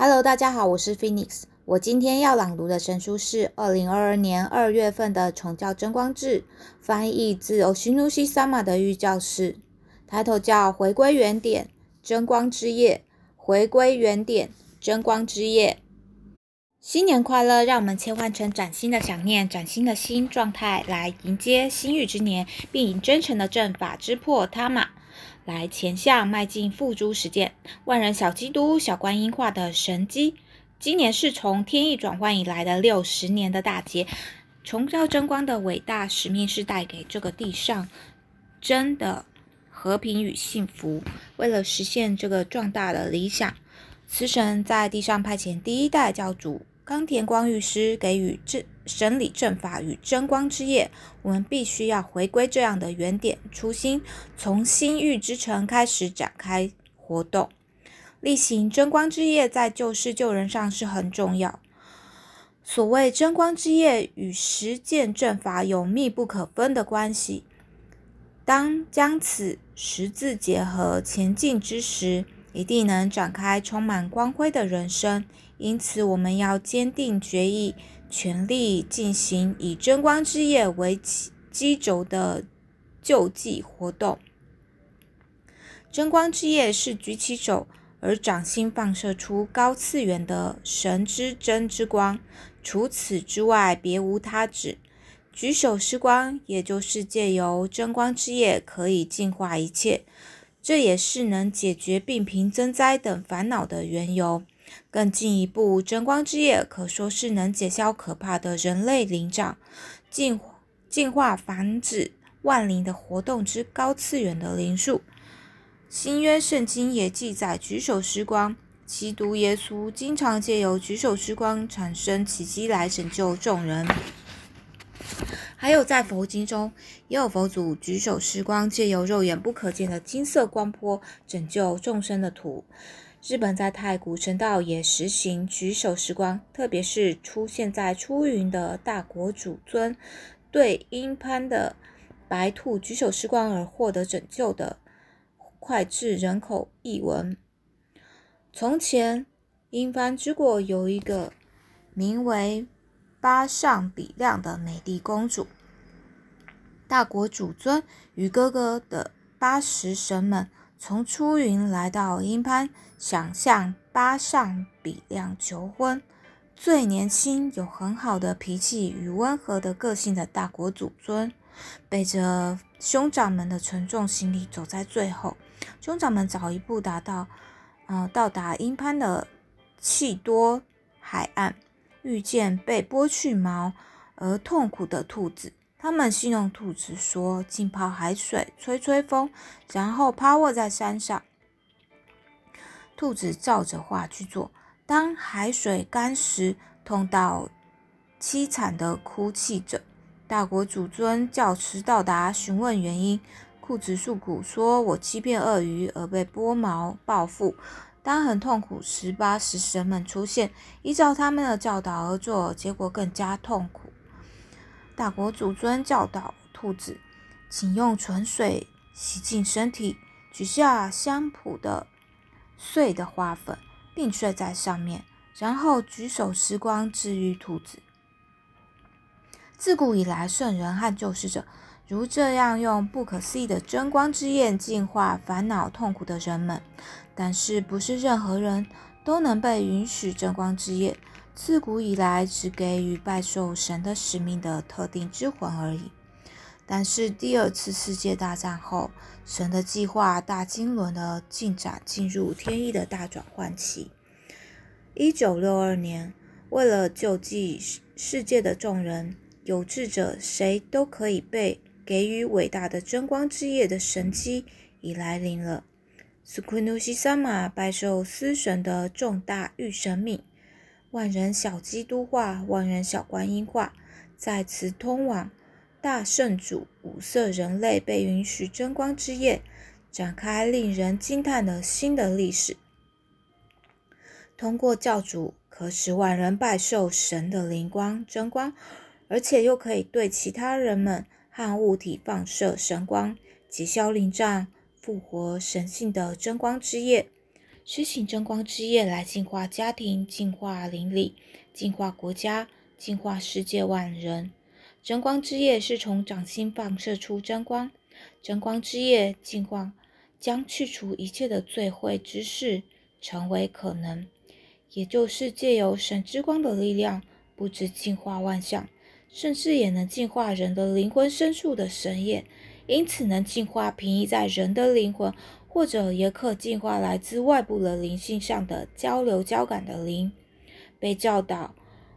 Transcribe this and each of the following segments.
Hello，大家好，我是 Phoenix。我今天要朗读的神书是二零二二年二月份的《重教真光志》，翻译自 o s h i n u s i Sama 的御教示，抬头叫“回归原点，真光之夜”。回归原点，真光之夜。新年快乐！让我们切换成崭新的想念、崭新的心状态，来迎接新玉之年，并以真诚的正法之破他玛。来前向迈进付诸实践，万人小基督、小观音化的神机。今年是从天意转换以来的六十年的大劫，崇教真光的伟大使命是带给这个地上真的和平与幸福。为了实现这个壮大的理想，慈神在地上派遣第一代教主。冈田光御师给予这审理正法与真光之夜，我们必须要回归这样的原点初心，从心欲之城开始展开活动，例行真光之夜，在救世救人上是很重要。所谓真光之夜与实践正法有密不可分的关系，当将此十字结合前进之时，一定能展开充满光辉的人生。因此，我们要坚定决意，全力进行以真光之夜为基基轴的救济活动。真光之夜是举起手而掌心放射出高次元的神之真之光，除此之外别无他指。举手施光，也就是借由真光之夜可以净化一切，这也是能解决病贫增灾等烦恼的缘由。更进一步，真光之夜可说是能解消可怕的人类灵障，进进化繁殖万灵的活动之高次元的灵术。新约圣经也记载，举手施光，基督耶稣经常借由举手施光产生奇迹来拯救众人。还有在佛经中，也有佛祖举手施光，借由肉眼不可见的金色光波拯救众生的图。日本在太古神道也实行举手时光，特别是出现在出云的大国主尊对鹰潘的白兔举手时光而获得拯救的脍炙人口译文。从前，鹰潘之国有一个名为八上比亮的美丽公主，大国主尊与哥哥的八十神们。从出云来到阴潘，想向巴上比亮求婚。最年轻、有很好的脾气与温和的个性的大国主尊，背着兄长们的沉重行李走在最后。兄长们早一步达到，呃，到达阴潘的气多海岸，遇见被剥去毛而痛苦的兔子。他们戏弄兔子说：“浸泡海水，吹吹风，然后趴卧在山上。”兔子照着话去做。当海水干时，痛到凄惨的哭泣着。大国主尊教迟到达，询问原因。兔子诉苦说：“我欺骗鳄鱼而被剥毛报复。当很痛苦时，八十神们出现，依照他们的教导而做，结果更加痛苦。”大国主尊教导兔子，请用纯水洗净身体，取下香蒲的碎的花粉，并睡在上面，然后举手时光治愈兔子。自古以来，圣人和救世者如这样用不可思议的真光之焰净化烦恼痛苦的人们，但是不是任何人都能被允许真光之焰。自古以来，只给予拜受神的使命的特定之魂而已。但是第二次世界大战后，神的计划大经纶的进展进入天意的大转换期。一九六二年，为了救济世界的众人，有志者谁都可以被给予伟大的争光之夜的神机已来临了。斯库努西萨玛拜受司神的重大御神命。万人小基督化，万人小观音化，在此通往大圣主五色人类被允许争光之夜，展开令人惊叹的新的历史。通过教主，可使万人拜受神的灵光争光，而且又可以对其他人们和物体放射神光，解消灵障，复活神性的争光之夜。施行真光之业来净化家庭、净化邻里、净化国家、净化世界万人。真光之业是从掌心放射出真光，真光之业净化将去除一切的罪秽之事，成为可能。也就是借由神之光的力量，不止净化万象，甚至也能净化人的灵魂深处的神眼，因此能净化平移在人的灵魂。或者也可净化来自外部的灵性上的交流交感的灵。被教导，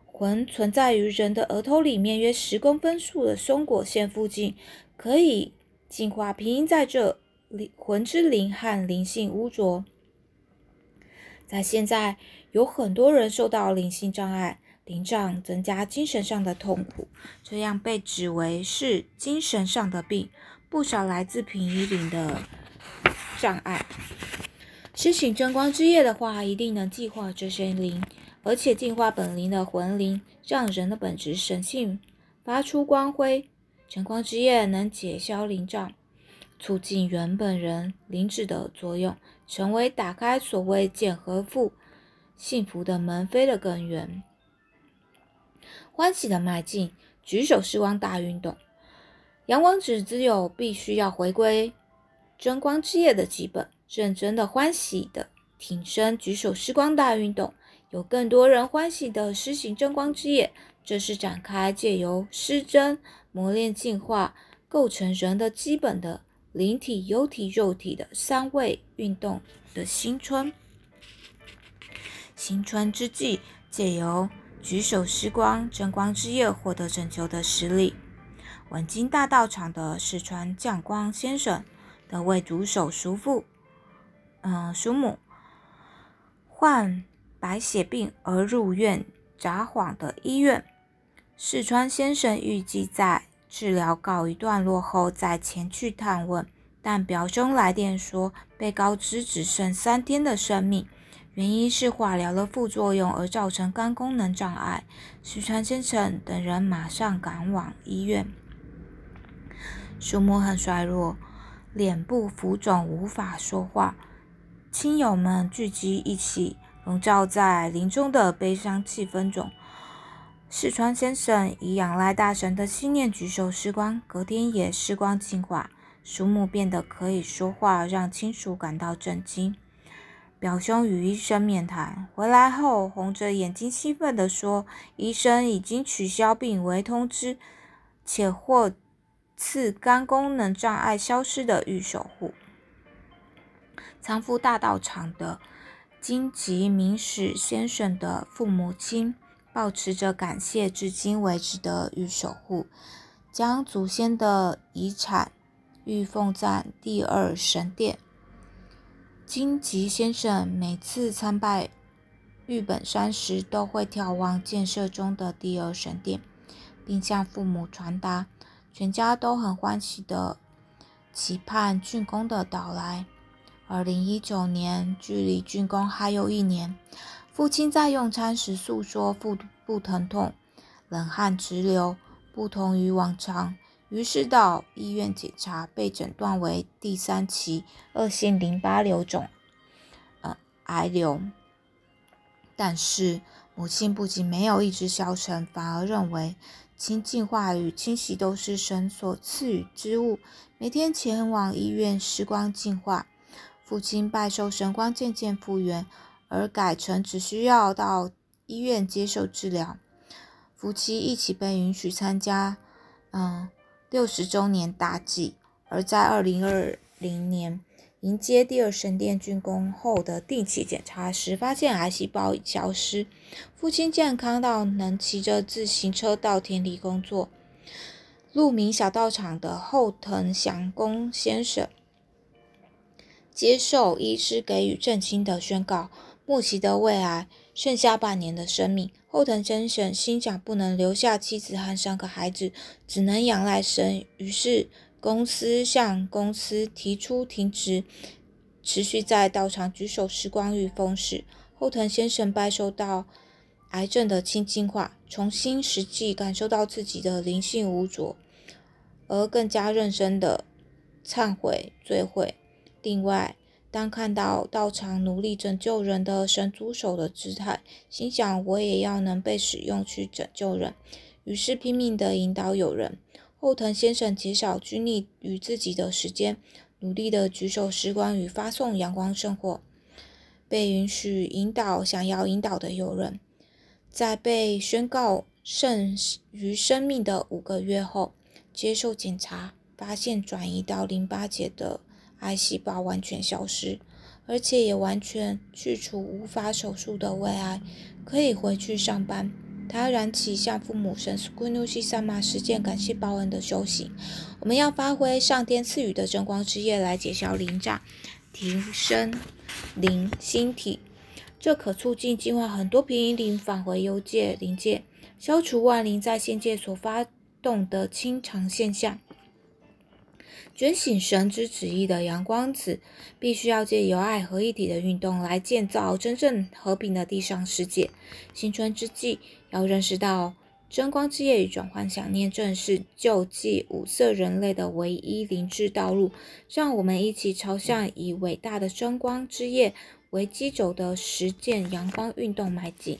魂存在于人的额头里面约十公分处的松果线附近，可以净化平阴在这灵魂之灵和灵性污浊。在现在，有很多人受到灵性障碍，灵障增加精神上的痛苦，这样被指为是精神上的病。不少来自平移灵的。障碍，施行真光之业的话，一定能净化这些灵，而且净化本灵的魂灵，让人的本质神性发出光辉。真光之业能解消灵障，促进原本人灵智的作用，成为打开所谓见和富幸福的门扉的根源。欢喜的迈进，举手施光大运动，阳光指只有必须要回归。争光之夜的基本，认真的欢喜的挺身举手施光大运动，有更多人欢喜的施行争光之夜，这是展开借由施真磨练进化，构成人的基本的灵体、幽体、肉体的三位运动的新春。新春之际，借由举手施光争光之夜获得拯救的实力。文经大道场的四川将光先生。的为主手叔父，嗯，叔母患白血病而入院札幌的医院。四川先生预计在治疗告一段落后再前去探问，但表兄来电说被告知只剩三天的生命，原因是化疗的副作用而造成肝功能障碍。四川先生等人马上赶往医院，叔母很衰弱。脸部浮肿，无法说话。亲友们聚集一起，笼罩在林中的悲伤气氛中。四川先生以仰赖大神的信念举手施光，隔天也施光净化，叔母变得可以说话，让亲属感到震惊。表兄与医生面谈回来后，红着眼睛兴奋地说：“医生已经取消病危通知，且获。”次肝功能障碍消失的御守护，仓敷大道场的金吉明史先生的父母亲，保持着感谢至今为止的御守护，将祖先的遗产御奉在第二神殿。金吉先生每次参拜玉本山时，都会眺望建设中的第二神殿，并向父母传达。全家都很欢喜的期盼竣工的到来。二零一九年，距离竣工还有一年。父亲在用餐时诉说腹部疼痛、冷汗直流，不同于往常。于是到医院检查，被诊断为第三期恶性淋巴瘤肿，呃，癌瘤。但是母亲不仅没有一直消沉，反而认为。清净化与清洗都是神所赐予之物。每天前往医院施光净化，父亲拜受神光渐渐复原，而改成只需要到医院接受治疗。夫妻一起被允许参加，嗯，六十周年大祭。而在二零二零年。迎接第二神殿竣工后的定期检查时，发现癌细胞已消失，父亲健康到能骑着自行车到田里工作。鹿鸣小道场的后藤祥公先生接受医师给予震惊的宣告：莫奇的胃癌剩下半年的生命。后藤先生心想，不能留下妻子和三个孩子，只能仰赖神，于是。公司向公司提出停止持续在道场举手时光与风时，后藤先生拜受到癌症的清净化，重新实际感受到自己的灵性无浊，而更加认真的忏悔罪悔。另外，当看到道场努力拯救人的神组手的姿态，心想我也要能被使用去拯救人，于是拼命的引导友人。后藤先生减少拘泥于自己的时间，努力地举手时光与发送阳光圣火，被允许引导想要引导的友人。在被宣告胜于生命的五个月后，接受检查，发现转移到淋巴结的。癌细胞完全消失，而且也完全去除无法手术的胃癌，可以回去上班。他燃起向父母神苏古努西萨玛实践感谢报恩的修行。我们要发挥上天赐予的真光之夜来解消灵障，提升灵心体。这可促进净化很多平灵返回幽界灵界，消除万灵在现界所发动的清偿现象。觉醒神之旨意的阳光子，必须要借由爱合一体的运动来建造真正和平的地上世界。新春之际，要认识到真光之夜与转换想念，正是救济五色人类的唯一灵智道路。让我们一起朝向以伟大的真光之夜为基轴的实践阳光运动迈进。